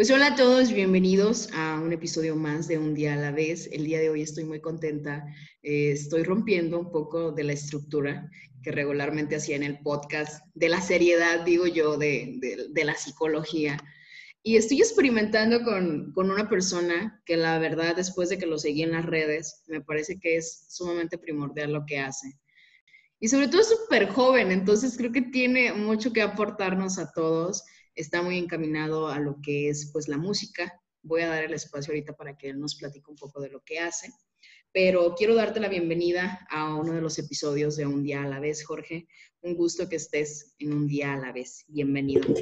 Pues hola a todos, bienvenidos a un episodio más de Un día a la vez. El día de hoy estoy muy contenta. Eh, estoy rompiendo un poco de la estructura que regularmente hacía en el podcast, de la seriedad, digo yo, de, de, la psicología. Y estoy experimentando con, con, una persona que la verdad, después de que lo seguí en las redes, me parece que es sumamente primordial lo que hace. Y sobre todo es súper joven, entonces creo que tiene mucho que aportarnos a todos está muy encaminado a lo que es pues la música. Voy a dar el espacio ahorita para que él nos platique un poco de lo que hace, pero quiero darte la bienvenida a uno de los episodios de Un día a la vez, Jorge. Un gusto que estés en Un día a la vez. Bienvenido.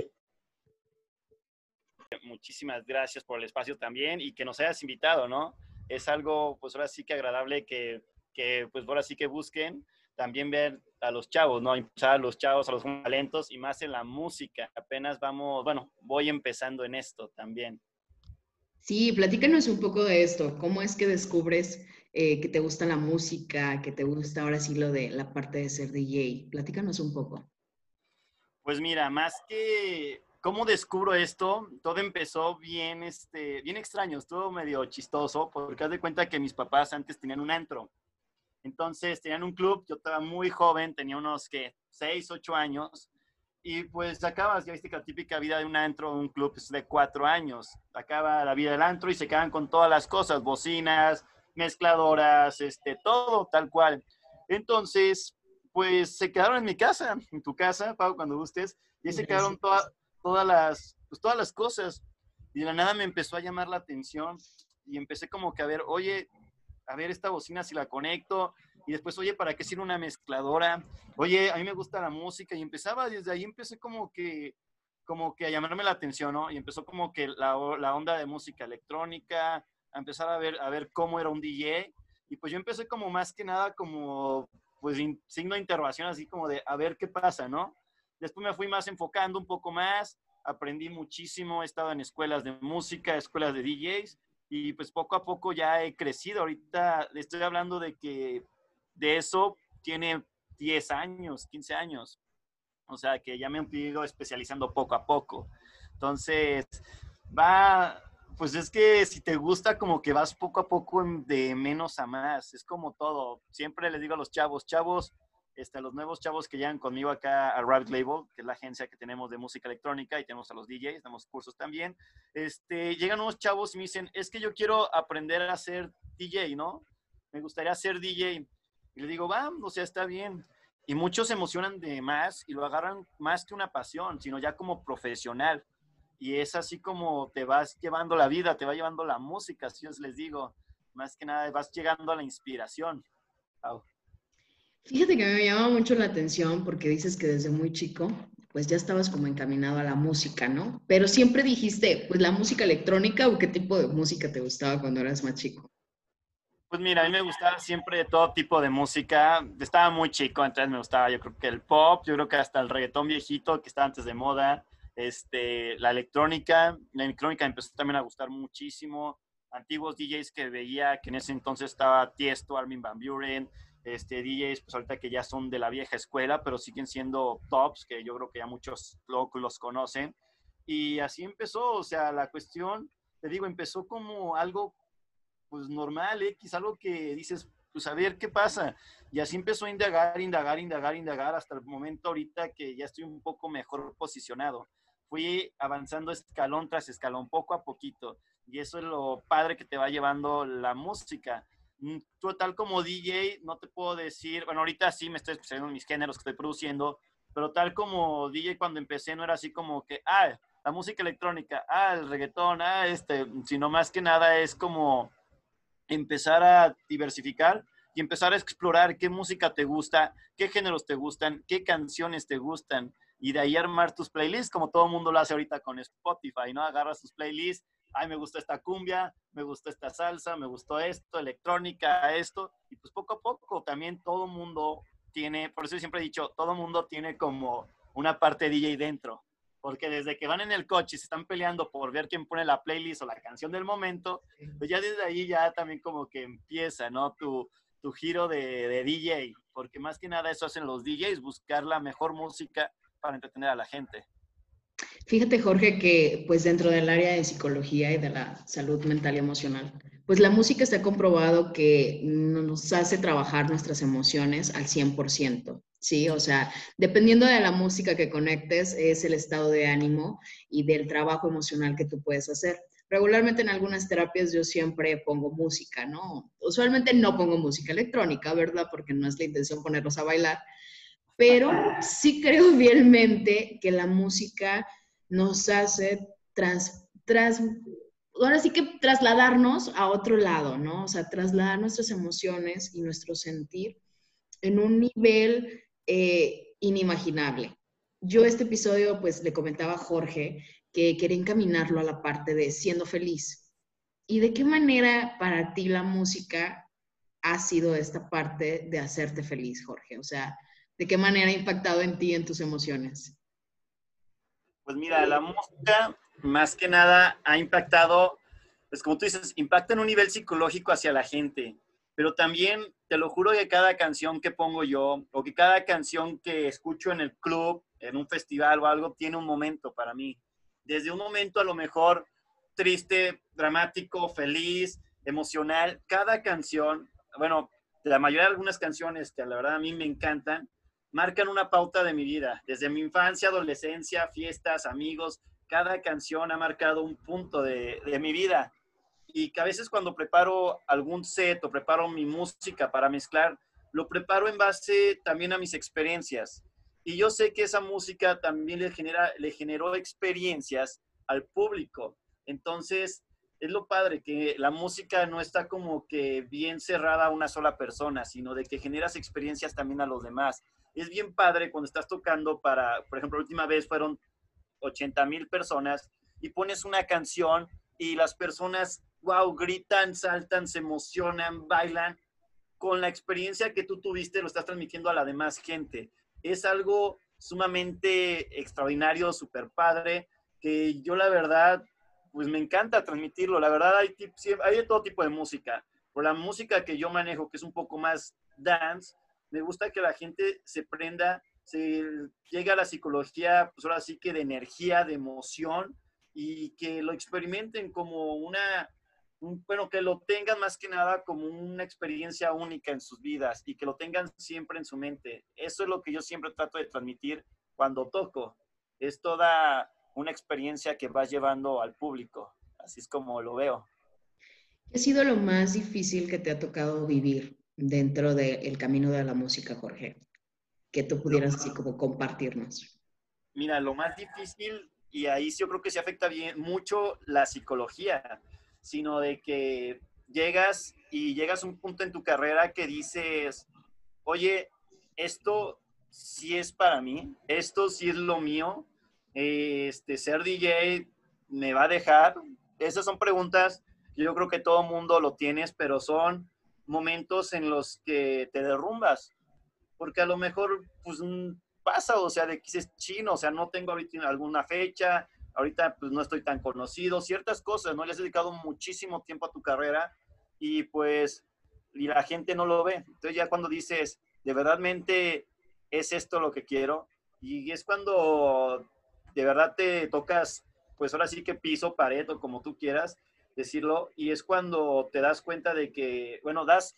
Muchísimas gracias por el espacio también y que nos hayas invitado, ¿no? Es algo, pues ahora sí que agradable que, que pues ahora sí que busquen también ver a los chavos, ¿no? Impulsar a los chavos, a los talentos y más en la música. Apenas vamos, bueno, voy empezando en esto también. Sí, platícanos un poco de esto. ¿Cómo es que descubres eh, que te gusta la música, que te gusta ahora sí lo de la parte de ser DJ? Platícanos un poco. Pues mira, más que cómo descubro esto, todo empezó bien, este, bien extraño, estuvo medio chistoso, porque haz de cuenta que mis papás antes tenían un antro. Entonces tenían un club, yo estaba muy joven, tenía unos que 6, 8 años, y pues acabas, ya viste que la típica vida de un antro, un club es de 4 años, acaba la vida del antro y se quedan con todas las cosas, bocinas, mezcladoras, este, todo tal cual. Entonces, pues se quedaron en mi casa, en tu casa, Pau, cuando gustes, y se quedaron todas, las, pues, todas las cosas. Y de la nada me empezó a llamar la atención y empecé como que a ver, oye, a ver esta bocina si la conecto y después, oye, ¿para qué sirve una mezcladora? Oye, a mí me gusta la música y empezaba, desde ahí empecé como que, como que a llamarme la atención, ¿no? Y empezó como que la, la onda de música electrónica, a empezar a ver, a ver cómo era un DJ y pues yo empecé como más que nada como, pues, signo de interrogación, así como de a ver qué pasa, ¿no? Después me fui más enfocando un poco más, aprendí muchísimo, he estado en escuelas de música, escuelas de DJs y pues poco a poco ya he crecido. Ahorita le estoy hablando de que de eso tiene 10 años, 15 años. O sea que ya me he ido especializando poco a poco. Entonces, va, pues es que si te gusta como que vas poco a poco de menos a más. Es como todo. Siempre les digo a los chavos, chavos, este, los nuevos chavos que llegan conmigo acá a Rabbit Label, que es la agencia que tenemos de música electrónica y tenemos a los DJs, damos cursos también. Este, llegan unos chavos y me dicen, es que yo quiero aprender a ser DJ, ¿no? Me gustaría ser DJ. Y le digo, va, o sea, está bien. Y muchos se emocionan de más y lo agarran más que una pasión, sino ya como profesional. Y es así como te vas llevando la vida, te va llevando la música, así os les digo. Más que nada, vas llegando a la inspiración. Fíjate que me llama mucho la atención porque dices que desde muy chico, pues ya estabas como encaminado a la música, ¿no? Pero siempre dijiste, pues la música electrónica o qué tipo de música te gustaba cuando eras más chico. Pues mira, a mí me gustaba siempre todo tipo de música. Estaba muy chico, entonces me gustaba yo creo que el pop, yo creo que hasta el reggaetón viejito que estaba antes de moda, este, la electrónica. La electrónica empezó también a gustar muchísimo. Antiguos DJs que veía, que en ese entonces estaba Tiesto, Armin Van Buren, este, DJs, pues ahorita que ya son de la vieja escuela, pero siguen siendo tops, que yo creo que ya muchos los conocen. Y así empezó, o sea, la cuestión, te digo, empezó como algo, pues normal, X, algo que dices, pues a ver qué pasa. Y así empezó a indagar, indagar, indagar, indagar, hasta el momento ahorita que ya estoy un poco mejor posicionado. Fui avanzando escalón tras escalón, poco a poquito. Y eso es lo padre que te va llevando la música Mm, tal como DJ, no te puedo decir, bueno, ahorita sí me estoy especializando en mis géneros que estoy produciendo, pero tal como DJ cuando empecé no era así como que, ah, la música electrónica, ah, el reggaetón, ah, este, sino más que nada es como empezar a diversificar y empezar a explorar qué música te gusta, qué géneros te gustan, qué canciones te gustan y de ahí armar tus playlists como todo el mundo lo hace ahorita con Spotify, ¿no? Agarras tus playlists ay, me gusta esta cumbia, me gusta esta salsa, me gustó esto, electrónica, esto, y pues poco a poco también todo mundo tiene, por eso siempre he dicho, todo mundo tiene como una parte DJ dentro, porque desde que van en el coche y se están peleando por ver quién pone la playlist o la canción del momento, pues ya desde ahí ya también como que empieza, ¿no? Tu, tu giro de, de DJ, porque más que nada eso hacen los DJs, buscar la mejor música para entretener a la gente. Fíjate, Jorge, que pues dentro del área de psicología y de la salud mental y emocional, pues la música está comprobado que nos hace trabajar nuestras emociones al 100%, ¿sí? O sea, dependiendo de la música que conectes, es el estado de ánimo y del trabajo emocional que tú puedes hacer. Regularmente en algunas terapias yo siempre pongo música, ¿no? Usualmente no pongo música electrónica, ¿verdad? Porque no es la intención ponerlos a bailar, pero sí creo fielmente que la música nos hace tras, tras, ahora sí que trasladarnos a otro lado, ¿no? O sea, trasladar nuestras emociones y nuestro sentir en un nivel eh, inimaginable. Yo este episodio, pues le comentaba a Jorge que quería encaminarlo a la parte de siendo feliz. ¿Y de qué manera para ti la música ha sido esta parte de hacerte feliz, Jorge? O sea, ¿de qué manera ha impactado en ti, en tus emociones? Pues mira, la música más que nada ha impactado, pues como tú dices, impacta en un nivel psicológico hacia la gente, pero también te lo juro que cada canción que pongo yo o que cada canción que escucho en el club, en un festival o algo, tiene un momento para mí. Desde un momento a lo mejor triste, dramático, feliz, emocional, cada canción, bueno, la mayoría de algunas canciones que la verdad a mí me encantan, marcan una pauta de mi vida. Desde mi infancia, adolescencia, fiestas, amigos, cada canción ha marcado un punto de, mi vida. Y que a veces cuando preparo algún set o preparo mi música para mezclar, lo preparo en base también a mis experiencias. Y yo sé que esa música también le, genera, le generó experiencias al público. Entonces, es lo padre, que la música no está como que bien cerrada a una sola persona, sino de que generas experiencias también a los demás es bien padre cuando estás tocando para, por ejemplo, la última vez fueron 80 mil personas y pones una canción y las personas, wow, gritan, saltan, se emocionan, bailan. Con la experiencia que tú tuviste, lo estás transmitiendo a la demás gente. Es algo sumamente extraordinario, súper padre, que yo la verdad, pues me encanta transmitirlo. La verdad, hay, hay todo tipo de música. Por la música que yo manejo, que es un poco más dance, me gusta que la gente se prenda, se llegue a la psicología, pues ahora sí que de energía, de emoción, y que lo experimenten como una, bueno, que lo tengan más que nada como una experiencia única en sus vidas y que lo tengan siempre en su mente. Eso es lo que yo siempre trato de transmitir cuando toco. Es toda una experiencia que vas llevando al público. Así es como lo veo. ¿Qué ha sido lo más difícil que te ha tocado vivir dentro del camino de la música, Jorge? Que tú pudieras así como compartirnos. Mira, lo más difícil, y ahí yo creo que se afecta bien mucho la psicología, sino de que llegas y llegas a un punto en tu carrera que dices, oye, esto sí es para mí, esto sí es lo mío, este, ser DJ me va a dejar. Esas son preguntas yo creo que todo mundo lo tienes, pero son momentos en los que te derrumbas, porque a lo mejor pues pasa, o sea, de que es chino, o sea, no tengo ahorita alguna fecha, ahorita pues no estoy tan conocido, ciertas cosas, ¿no? Le has dedicado muchísimo tiempo a tu carrera y pues y la gente no lo ve. Entonces ya cuando dices, de verdadmente es esto lo que quiero, y es cuando de verdad te tocas, pues ahora sí que piso, pared o como tú quieras, decirlo, y es cuando te das cuenta de que, bueno, das,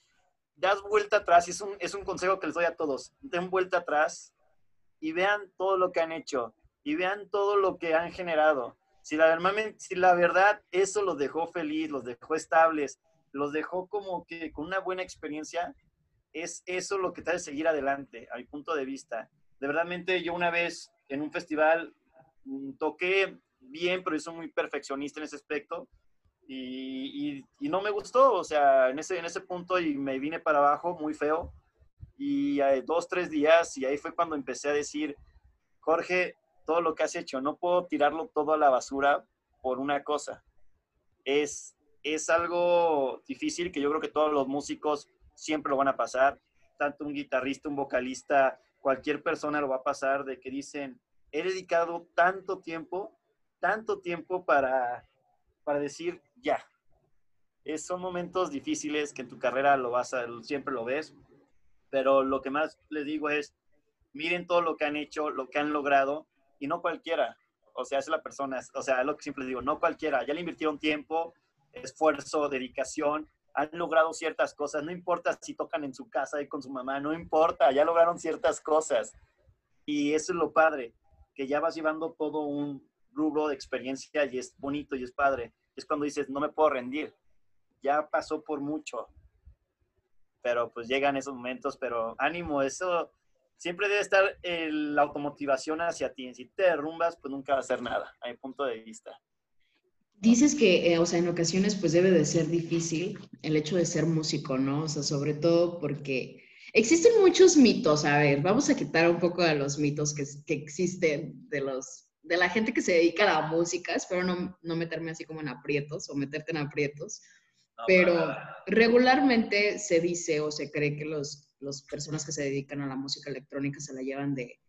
das vuelta atrás, y es un, es un consejo que les doy a todos, den vuelta atrás y vean todo lo que han hecho, y vean todo lo que han generado. Si la, si la verdad eso los dejó feliz, los dejó estables, los dejó como que con una buena experiencia, es eso lo que te hace seguir adelante, a mi punto de vista. De verdadmente yo una vez en un festival mm, toqué bien, pero yo soy muy perfeccionista en ese aspecto y, no me gustó, o sea, en ese, en ese punto y me vine para abajo muy feo. Y hay dos, tres días, y ahí fue cuando empecé a decir, Jorge, todo lo que has hecho, no puedo tirarlo todo a la basura por una cosa. Es, es algo difícil que yo creo que todos los músicos siempre lo van a pasar. tanto un guitarrista, un vocalista, cualquier persona lo va a pasar, de que dicen, he dedicado tanto tiempo, tanto tiempo para, para decir ya. Es, son momentos difíciles que en tu carrera lo vas a, siempre lo ves, pero lo que más les digo es, miren todo lo que han hecho, lo que han logrado, y no cualquiera. O sea, es la persona, o sea, es lo que siempre digo, no cualquiera. Ya le invirtieron tiempo, esfuerzo, dedicación, han logrado ciertas cosas, no importa si tocan en su casa y con su mamá, no importa, ya lograron ciertas cosas. Y eso es lo padre, que ya vas llevando todo un rubro de experiencia y es bonito y es padre. Es cuando dices, no me puedo rendir, ya pasó por mucho. Pero pues llegan esos momentos, pero ánimo, eso siempre debe estar la automotivación hacia ti. Si te derrumbas, pues nunca va a hacer nada, a mi punto de vista. Dices que, eh, o sea, en ocasiones pues debe de ser difícil el hecho de ser músico, ¿no? O sea, sobre todo porque existen muchos mitos. A ver, vamos a quitar un poco de los mitos que, que existen de los de la gente que se dedica a la música. Espero no, no meterme así como en aprietos o meterte en aprietos. pero regularmente se dice o se cree que los, las personas que se dedican a la música electrónica se la llevan de,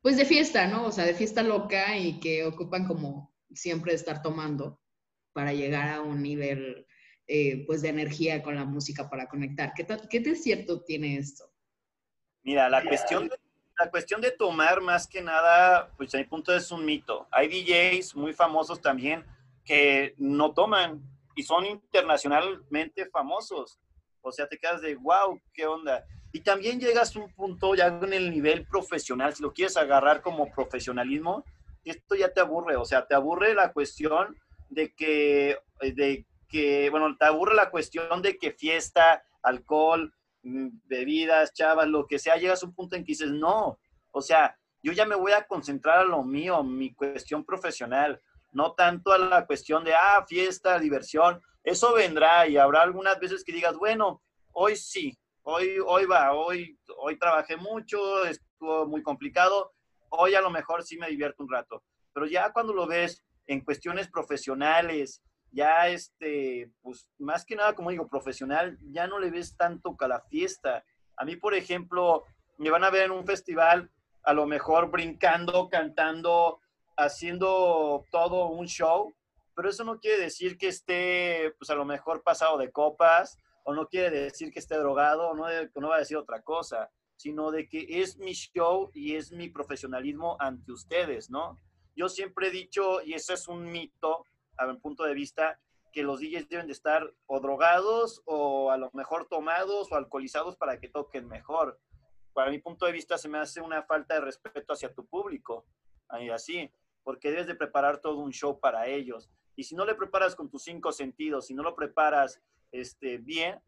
pues de fiesta, ¿no? O sea, de fiesta loca y que ocupan como siempre estar tomando para llegar a un nivel eh, pues de energía con la música para conectar. ¿Qué, ¿Qué de cierto tiene esto? Mira, la cuestión, de, la cuestión de tomar más que nada, pues a mi punto es un mito. Hay DJs muy famosos también que no toman y son internacionalmente famosos. O sea, te quedas de, wow, ¿qué onda? Y también llegas a un punto ya en el nivel profesional, si lo quieres agarrar como profesionalismo, esto ya te aburre, o sea, te aburre la cuestión de que, eh, de que, bueno, te aburre la cuestión de que fiesta, alcohol, mm, bebidas, chavas, lo que sea, llegas a un punto en que dices, no, o sea, yo ya me voy a concentrar a lo mío, mi cuestión profesional, no tanto a la cuestión de, ah, fiesta, diversión, eso vendrá y habrá algunas veces que digas, bueno, hoy sí, hoy, hoy va, hoy, hoy trabajé mucho, estuvo muy complicado, hoy a lo mejor sí me divierto un rato, pero ya cuando lo ves en cuestiones profesionales, ya este, pues más que nada, como digo, profesional, ya no le ves tanto a la fiesta. A mí, por ejemplo, me van a ver en un festival, a lo mejor brincando, cantando, haciendo todo un show, pero eso no quiere decir que esté, pues a lo mejor pasado de copas, o no quiere decir que esté drogado, no, no va a decir otra cosa, sino de que es mi show y es mi profesionalismo ante ustedes, ¿no? Yo siempre he dicho, y ese es un mito a mi punto de vista, que los DJs deben de estar o drogados o a lo mejor tomados o alcoholizados para que toquen mejor. Para mi punto de vista se me hace una falta de respeto hacia tu público, así, porque debes de preparar todo un show para ellos. Y si no le preparas con tus cinco sentidos, si no lo preparas este, bien,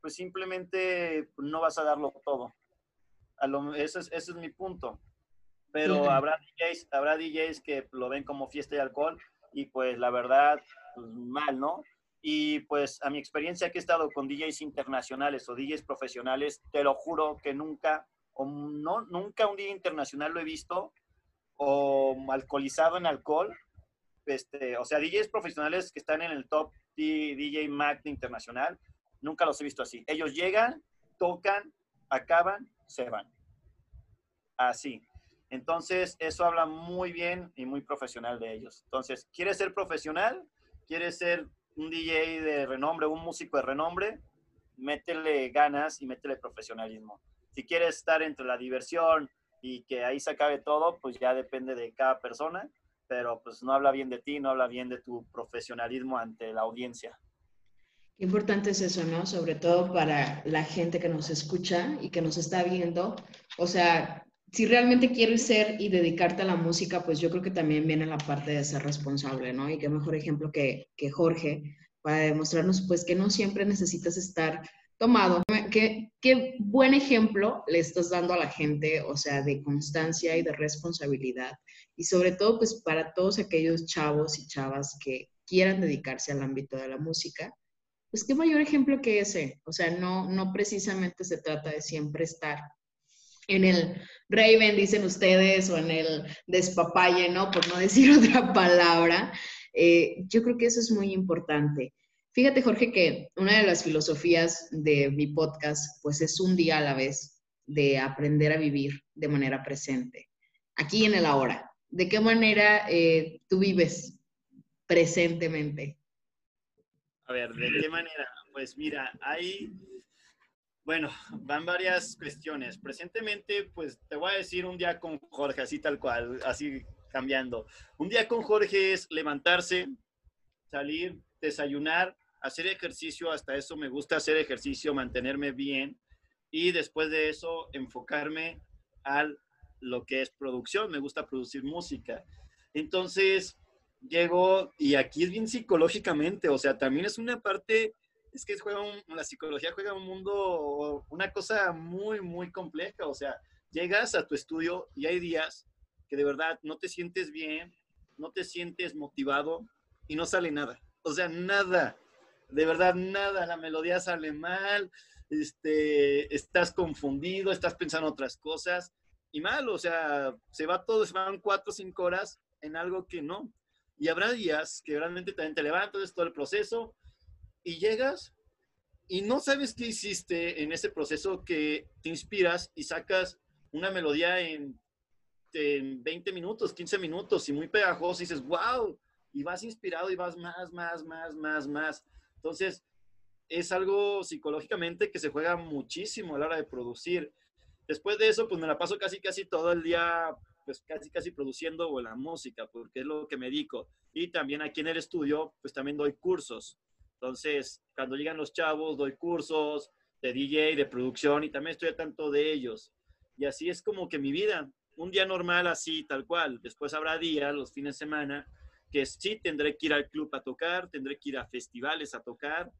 pues simplemente no vas a darlo todo. A lo, ese, es, ese es mi punto pero habrá DJs, habrá DJs que lo ven como fiesta de alcohol y pues la verdad, pues mal, ¿no? Y pues a mi experiencia que he estado con DJs internacionales o DJs profesionales, te lo juro que nunca, o no, nunca un DJ internacional lo he visto o alcoholizado en alcohol. Este, o sea, DJs profesionales que están en el top DJ Mac internacional, nunca los he visto así. Ellos llegan, tocan, acaban, se van. Así. Entonces, eso habla muy bien y muy profesional de ellos. Entonces, ¿quieres ser profesional? ¿Quieres ser un DJ de renombre, un músico de renombre? Métele ganas y métele profesionalismo. Si quieres estar entre la diversión y que ahí se acabe todo, pues ya depende de cada persona, pero pues no habla bien de ti, no habla bien de tu profesionalismo ante la audiencia. Qué importante es eso, ¿no? Sobre todo para la gente que nos escucha y que nos está viendo. O sea, si realmente quieres ser y dedicarte a la música, pues yo creo que también viene la parte de ser responsable, ¿no? Y qué mejor ejemplo que, que Jorge para demostrarnos pues que no siempre necesitas estar tomado. ¿Qué, buen ejemplo le estás dando a la gente, o sea, de constancia y de responsabilidad. Y sobre todo pues para todos aquellos chavos y chavas que quieran dedicarse al ámbito de la música, pues qué mayor ejemplo que ese. O sea, no, no precisamente se trata de siempre estar en el Raven, dicen ustedes, o en el despapalle, ¿no? Por no decir otra palabra. Eh, yo creo que eso es muy importante. Fíjate, Jorge, que una de las filosofías de mi podcast, pues es un día a la vez. de aprender a vivir de manera presente, aquí en el ahora. ¿De qué manera eh, tú vives presentemente? A ver, ¿de qué manera? Pues mira, hay, bueno, van varias cuestiones. Presentemente, pues te voy a decir un día con Jorge, así tal cual, así cambiando. Un día con Jorge es levantarse, salir, desayunar, hacer ejercicio, hasta eso me gusta hacer ejercicio, mantenerme bien y después de eso enfocarme a lo que es producción, me gusta producir música. Entonces, llego y aquí es bien psicológicamente, o sea, también es una parte, es que juega la psicología juega un mundo, una cosa muy, muy compleja, o sea, llegas a tu estudio y hay días que de verdad no te sientes bien, no te sientes motivado y no sale nada, o sea, nada, de verdad nada, la melodía sale mal, este, estás confundido, estás pensando otras cosas y mal, o sea, se va todo, se van cuatro o cinco horas en algo que no. Y habrá días que realmente también te levantas, todo el proceso y llegas y no sabes qué hiciste en ese proceso que te inspiras y sacas una melodía en, en 20 minutos, 15 minutos y muy pegajoso y dices, wow, y vas inspirado y vas más, más, más, más, más. Entonces, es algo psicológicamente que se juega muchísimo a la hora de producir. Después de eso, pues me la paso casi, casi todo el día, pues casi, casi produciendo la música, porque es lo que me dedico. Y también aquí en el estudio, pues también doy cursos. Entonces, cuando llegan los chavos, doy cursos de DJ, de producción, y también estoy al tanto de ellos. Y así es como que mi vida, un día normal así, tal cual. Después habrá días, los fines de semana, que sí tendré que ir al club a tocar, tendré que ir a festivales a tocar,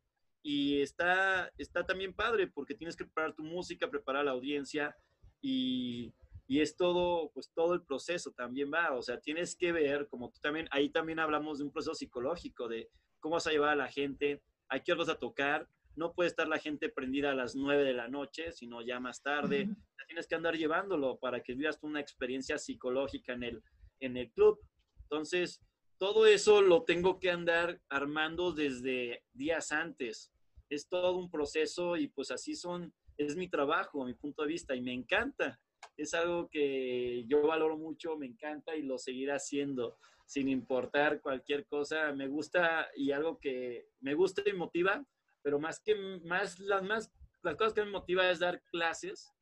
y está, está también padre porque tienes que preparar tu música, preparar la audiencia y, y, es todo, pues todo el proceso también va, o sea, tienes que ver, como tú también, ahí también hablamos de un proceso psicológico, de cómo vas a llevar a la gente, a qué horas a tocar, no puede estar la gente prendida a las 9 de la noche, sino ya más tarde, tienes que andar llevándolo para que vivas una experiencia psicológica en el, en el club. Entonces, todo eso lo tengo que andar armando desde días antes es todo un proceso y pues así son, es mi trabajo, mi punto de vista y me encanta. Es algo que yo valoro mucho, me encanta y lo seguiré haciendo sin importar cualquier cosa. Me gusta y algo que me gusta y motiva, pero más que más las más las cosas que me motiva es dar clases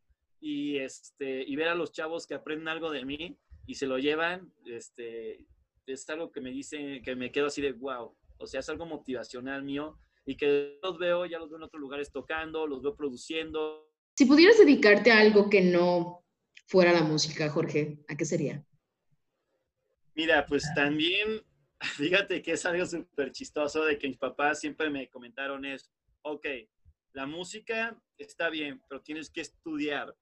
y este y ver a los chavos que aprenden algo de mí y se lo llevan, este es algo que me dice que me quedo así de wow, o sea, es algo motivacional mío y que los veo, ya los veo en otros lugares tocando, los veo produciendo. Si pudieras dedicarte a algo que no fuera la música, Jorge, ¿a qué sería? Mira, pues también, fíjate que es algo súper chistoso de que mis papás siempre me comentaron es, ok, la música está bien, pero tienes que estudiar.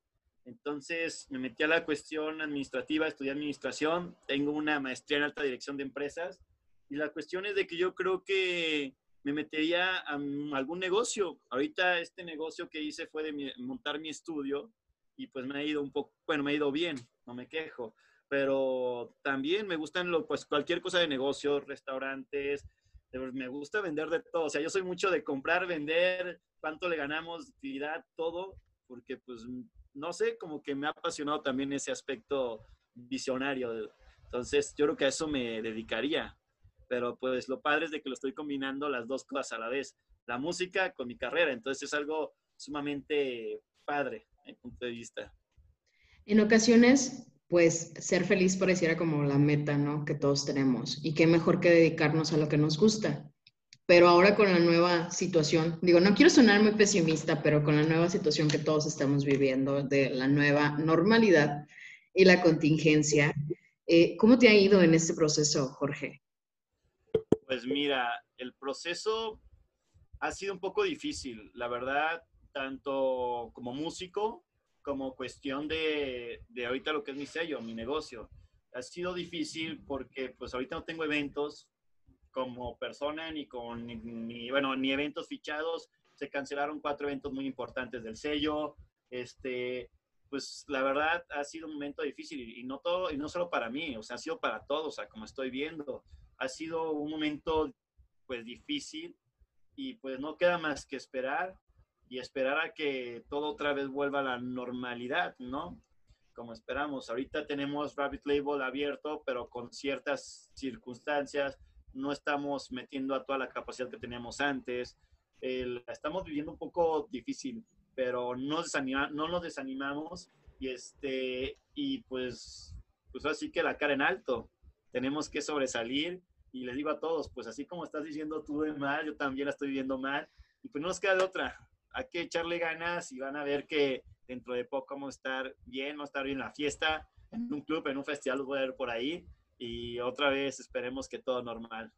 Entonces me metí a la cuestión administrativa, estudié administración, tengo una maestría en alta dirección de empresas y la cuestión es de que yo creo que me metería a algún negocio. Ahorita este negocio que hice fue de montar mi estudio y pues me ha ido un poco, bueno, me ha ido bien, no me quejo, pero también me gustan lo, pues cualquier cosa de negocios, restaurantes, me gusta vender de todo, o sea, yo soy mucho de comprar, vender, cuánto le ganamos, utilidad, todo, porque pues no sé, como que me ha apasionado también ese aspecto visionario. Entonces, yo creo que a eso me dedicaría pero pues lo padre es de que lo estoy combinando las dos cosas a la vez, la música con mi carrera, entonces es algo sumamente padre, en punto de vista. En ocasiones, pues ser feliz pareciera como la meta, ¿no? Que todos tenemos. Y qué mejor que dedicarnos a lo que nos gusta. Pero ahora con la nueva situación, digo, no quiero sonar muy pesimista, pero con la nueva situación que todos estamos viviendo, de la nueva normalidad y la contingencia, eh, ¿cómo te ha ido en este proceso, Jorge? Pues mira, el proceso ha sido un poco difícil, la verdad, tanto como músico como cuestión de, de ahorita lo que es mi sello, mi negocio. Ha sido difícil porque pues ahorita no tengo eventos como persona ni con ni, bueno, ni eventos fichados. Se cancelaron cuatro eventos muy importantes del sello. Este, pues la verdad ha sido un momento difícil y, no todo y no solo para mí, o sea, ha sido para todos, o sea, como estoy viendo ha sido un momento pues difícil y pues no queda más que esperar y esperar a que todo otra vez vuelva a la normalidad, ¿no? Como esperamos. Ahorita tenemos Rabbit Label abierto, pero con ciertas circunstancias. No estamos metiendo a toda la capacidad que teníamos antes. estamos viviendo un poco difícil, pero no, nos desanimamos y, este, y pues, pues así que la cara en alto. Tenemos que sobresalir y les digo a todos, pues así como estás diciendo tú de mal, yo también la estoy viviendo mal y pues no nos queda de otra hay que echarle ganas y van a ver que dentro de poco vamos a estar bien, vamos a estar bien en la fiesta, en un club, en un festival, los voy a ver por ahí y otra vez esperemos que todo normal.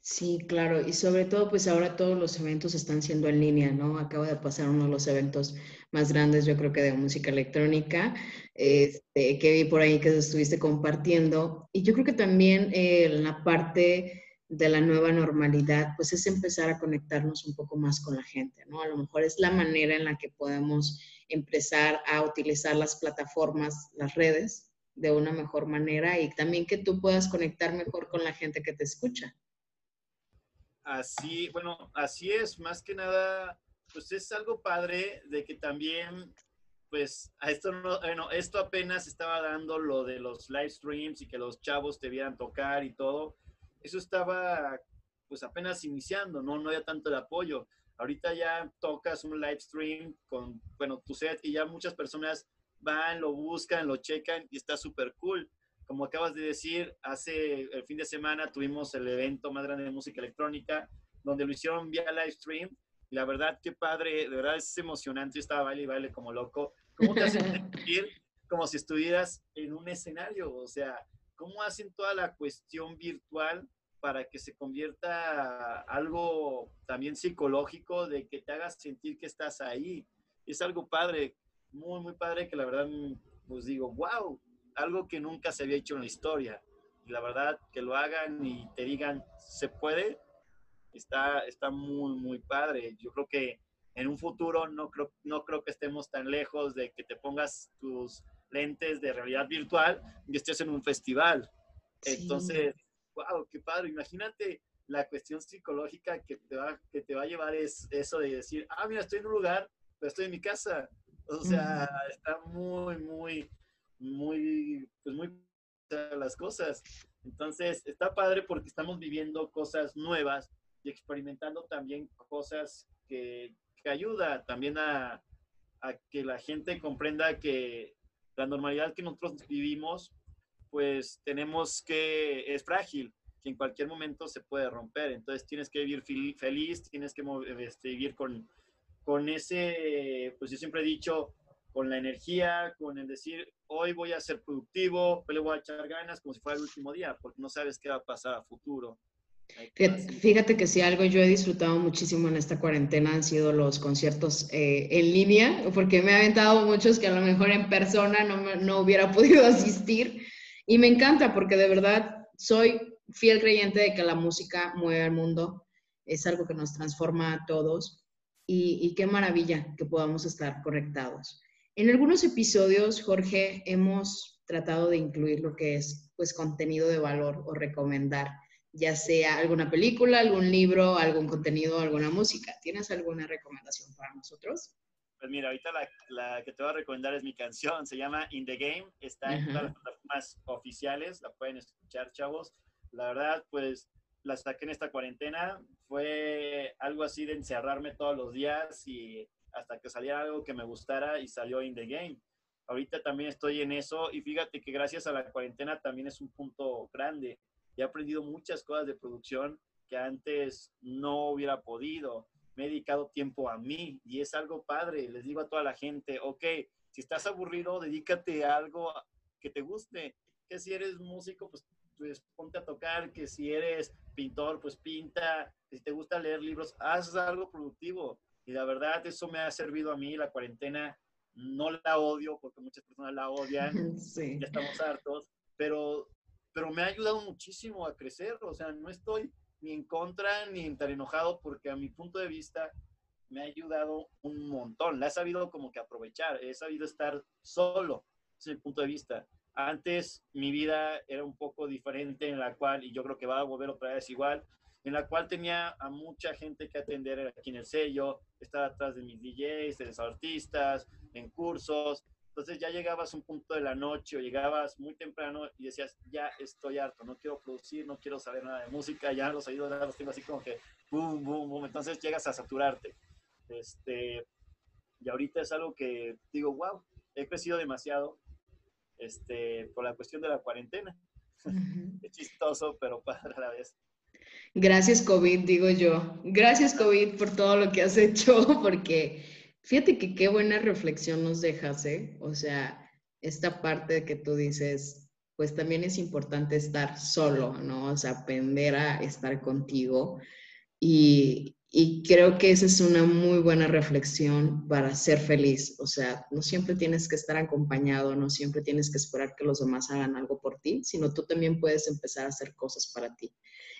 Sí, claro, y sobre todo, pues ahora todos los eventos están siendo en línea, ¿no? Acaba de pasar uno de los eventos más grandes, yo creo que de música electrónica, este, que vi por ahí que estuviste compartiendo. Y yo creo que también eh, la parte de la nueva normalidad, pues es empezar a conectarnos un poco más con la gente, ¿no? A lo mejor es la manera en la que podemos empezar a utilizar las plataformas, las redes, de una mejor manera y también que tú puedas conectar mejor con la gente que te escucha. Así, bueno, así es, más que nada, pues es algo padre de que también, pues, a esto no, bueno, esto apenas estaba dando lo de los live streams y que los chavos te vieran tocar y todo eso estaba pues apenas iniciando, ¿no? No había tanto el apoyo. Ahorita ya tocas un live stream con, bueno, tu set y ya muchas personas van, lo buscan, lo checan y está súper cool. Como acabas de decir, hace el fin de semana tuvimos el evento más grande de música electrónica, donde lo hicieron vía live stream. Y la verdad, qué padre, de verdad es emocionante. Yo estaba baile y baile como loco. ¿Cómo te hacen sentir como si estuvieras en un escenario? O sea, ¿cómo hacen toda la cuestión virtual para que se convierta algo también psicológico de que te hagas sentir que estás ahí? Es algo padre, muy, muy padre que la verdad, pues digo, wow, algo que nunca se había hecho en la historia. Y la verdad, que lo hagan y te digan, se puede, está, está muy, muy padre. Yo creo que en un futuro no creo, no creo que estemos tan lejos de que te pongas tus lentes de realidad virtual y estés en un festival. Entonces, wow, qué padre. Imagínate la cuestión psicológica que te va, que te va a llevar es eso de decir, ah, mira, estoy en un lugar, pero estoy en mi casa. O sea, está muy, muy, muy, pues muy las cosas. Entonces, está padre porque estamos viviendo cosas nuevas y experimentando también cosas que, que ayuda también a, a que la gente comprenda que la normalidad que nosotros vivimos, pues tenemos que, es frágil, que en cualquier momento se puede romper. Entonces tienes que vivir feliz, tienes que este, vivir con, con ese, pues yo siempre he dicho, con la energía, con el decir, hoy voy a ser productivo, hoy le voy a echar ganas como si fuera el último día, porque no sabes qué va a pasar a futuro. Fíjate, que si algo yo he disfrutado muchísimo en esta cuarentena han sido los conciertos eh, en línea, porque me ha aventado muchos que a lo mejor en persona no, no hubiera podido asistir. Y me encanta porque de verdad soy fiel creyente de que la música mueve al mundo, es algo que nos transforma a todos y, y qué maravilla que podamos estar conectados. En algunos episodios, Jorge, hemos tratado de incluir lo que es pues contenido de valor o recomendar ya sea alguna película, algún libro, algún contenido, alguna música. ¿Tienes alguna recomendación para nosotros? Pues mira, ahorita la, que te voy a recomendar es mi canción, se llama In the Game, está en todas las plataformas oficiales, la pueden escuchar, chavos. La verdad, pues la saqué en esta cuarentena, fue algo así de encerrarme todos los días y hasta que saliera algo que me gustara y salió In the Game. Ahorita también estoy en eso y fíjate que gracias a la cuarentena también es un punto grande he aprendido muchas cosas de producción que antes no hubiera podido. Me he dedicado tiempo a mí y es algo padre. Les digo a toda la gente, ok, si estás aburrido, dedícate a algo que te guste. Que si eres músico, pues, pues ponte a tocar. Que si eres pintor, pues pinta. si te gusta leer libros, haz algo productivo. Y la verdad, eso me ha servido a mí. La cuarentena no la odio porque muchas personas la odian. Sí. Ya estamos hartos. Pero pero me ha ayudado muchísimo a crecer, o sea, no estoy ni en contra ni tan enojado porque a mi punto de vista me ha ayudado un montón, la he sabido como que aprovechar, he sabido estar solo, es el punto de vista. Antes mi vida era un poco diferente en la cual, y yo creo que va a volver otra vez igual, en la cual tenía a mucha gente que atender aquí en el sello, estaba atrás de mis DJs, de los artistas, en cursos. Entonces ya llegabas a un punto de la noche o llegabas muy temprano y decías, ya estoy harto, no quiero producir, no quiero saber nada de música, ya los oídos los tengo así como que boom, boom, boom. Entonces llegas a saturarte. Este, y ahorita es algo que digo, wow, he crecido demasiado este, por la cuestión de la cuarentena. es chistoso, pero padre a la vez. Gracias COVID, digo yo. Gracias COVID por todo lo que has hecho, porque fíjate que qué buena reflexión nos dejas, ¿eh? O sea, esta parte de que tú dices, pues también es importante estar solo, ¿no? O sea, aprender a estar contigo. Y, y creo que esa es una muy buena reflexión para ser feliz. O sea, no siempre tienes que estar acompañado, no siempre tienes que esperar que los demás hagan algo por ti, sino tú también puedes empezar a hacer cosas para ti.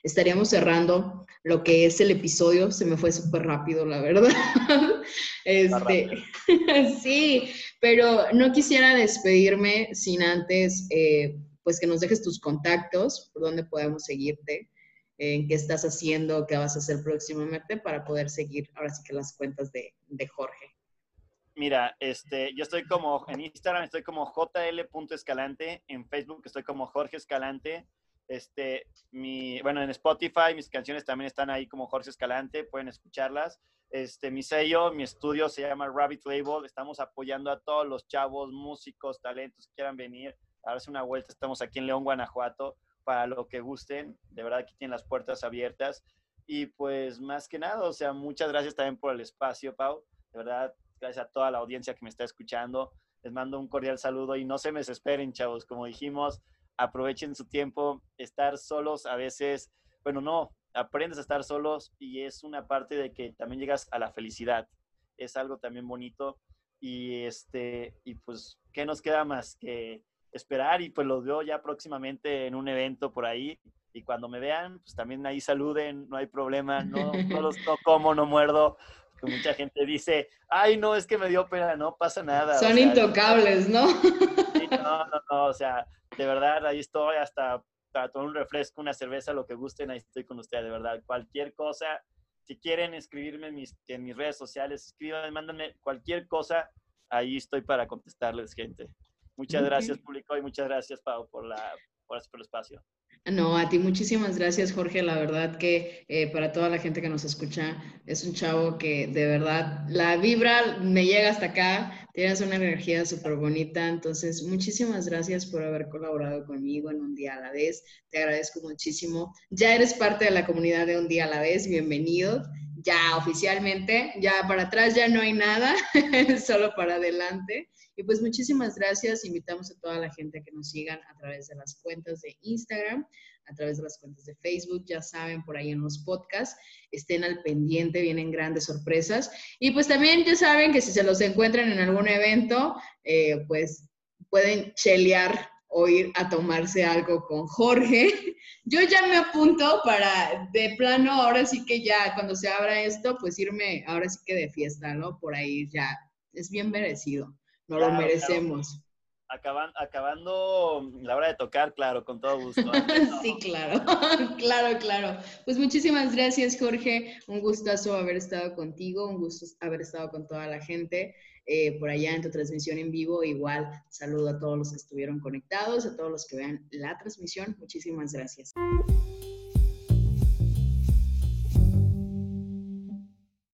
Estaríamos cerrando lo que es el episodio, se me fue súper rápido, la verdad. Este, sí, pero no quisiera despedirme sin antes, eh, pues que nos dejes tus contactos, por donde podemos seguirte en qué estás haciendo, qué vas a hacer próximamente para poder seguir ahora sí que las cuentas de, Jorge. Mira, este, yo estoy como en Instagram estoy como jl.escalante, en Facebook estoy como Jorge Escalante. Este, mi, bueno, en Spotify mis canciones también están ahí como Jorge Escalante, pueden escucharlas. Este, mi sello, mi estudio se llama Rabbit Label. Estamos apoyando a todos los chavos, músicos, talentos que quieran venir a darse una vuelta. Estamos aquí en León, Guanajuato para lo que gusten. De verdad, aquí tienen las puertas abiertas. Y pues más que nada, o sea, muchas gracias también por el espacio, Pau. De verdad, gracias a toda la audiencia que me está escuchando. Les mando un cordial saludo y no se me desesperen, chavos. Como dijimos, aprovechen su tiempo. Estar solos a veces, bueno, no, aprendes a estar solos y es una parte de que también llegas a la felicidad. Es algo también bonito. Y este, y pues, ¿qué nos queda más que esperar y pues los veo ya próximamente en un evento por ahí. Y cuando me vean, pues también ahí saluden, no hay problema, no, no los no como, no muerdo. Que mucha gente dice, ay, no, es que me dio pena, no pasa nada. Son intocables, ¿no? no, no, no, o sea, de verdad, ahí estoy hasta para tomar un refresco, una cerveza, lo que gusten, ahí estoy con ustedes, de verdad. Cualquier cosa, si quieren escribirme en mis, en mis redes sociales, escriban, mándenme cualquier cosa, ahí estoy para contestarles, gente. Muchas gracias, público, y muchas gracias, Pau, por, la, por, el espacio. No, a ti muchísimas gracias, Jorge. La verdad que eh, para toda la gente que nos escucha, es un chavo que de verdad la vibra me llega hasta acá. Tienes una energía súper bonita. Entonces, muchísimas gracias por haber colaborado conmigo en Un Día a la Vez. Te agradezco muchísimo. Ya eres parte de la comunidad de Un Día a la Vez. Bienvenido. Ya oficialmente, ya para atrás ya no hay nada, solo para adelante. Y pues muchísimas gracias. Invitamos a toda la gente a que nos sigan a través de las cuentas de Instagram, a través de las cuentas de Facebook, ya saben, por ahí en los podcasts. Estén al pendiente, vienen grandes sorpresas. Y pues también ya saben que si se los encuentran en algún evento, eh, pues pueden chelear o ir a tomarse algo con Jorge. Yo ya me apunto para, de plano, ahora sí que ya, cuando se abra esto, pues irme, ahora sí que de fiesta, ¿no? Por ahí ya, es bien merecido. No lo merecemos. acabando la hora de tocar, claro, con todo gusto. sí, claro, claro, claro. Pues muchísimas gracias, Jorge. Un gustazo haber estado contigo, un gusto haber estado con toda la gente eh, por allá en tu transmisión en vivo. Igual saludo a todos los que estuvieron conectados, a todos los que vean la transmisión. Muchísimas gracias.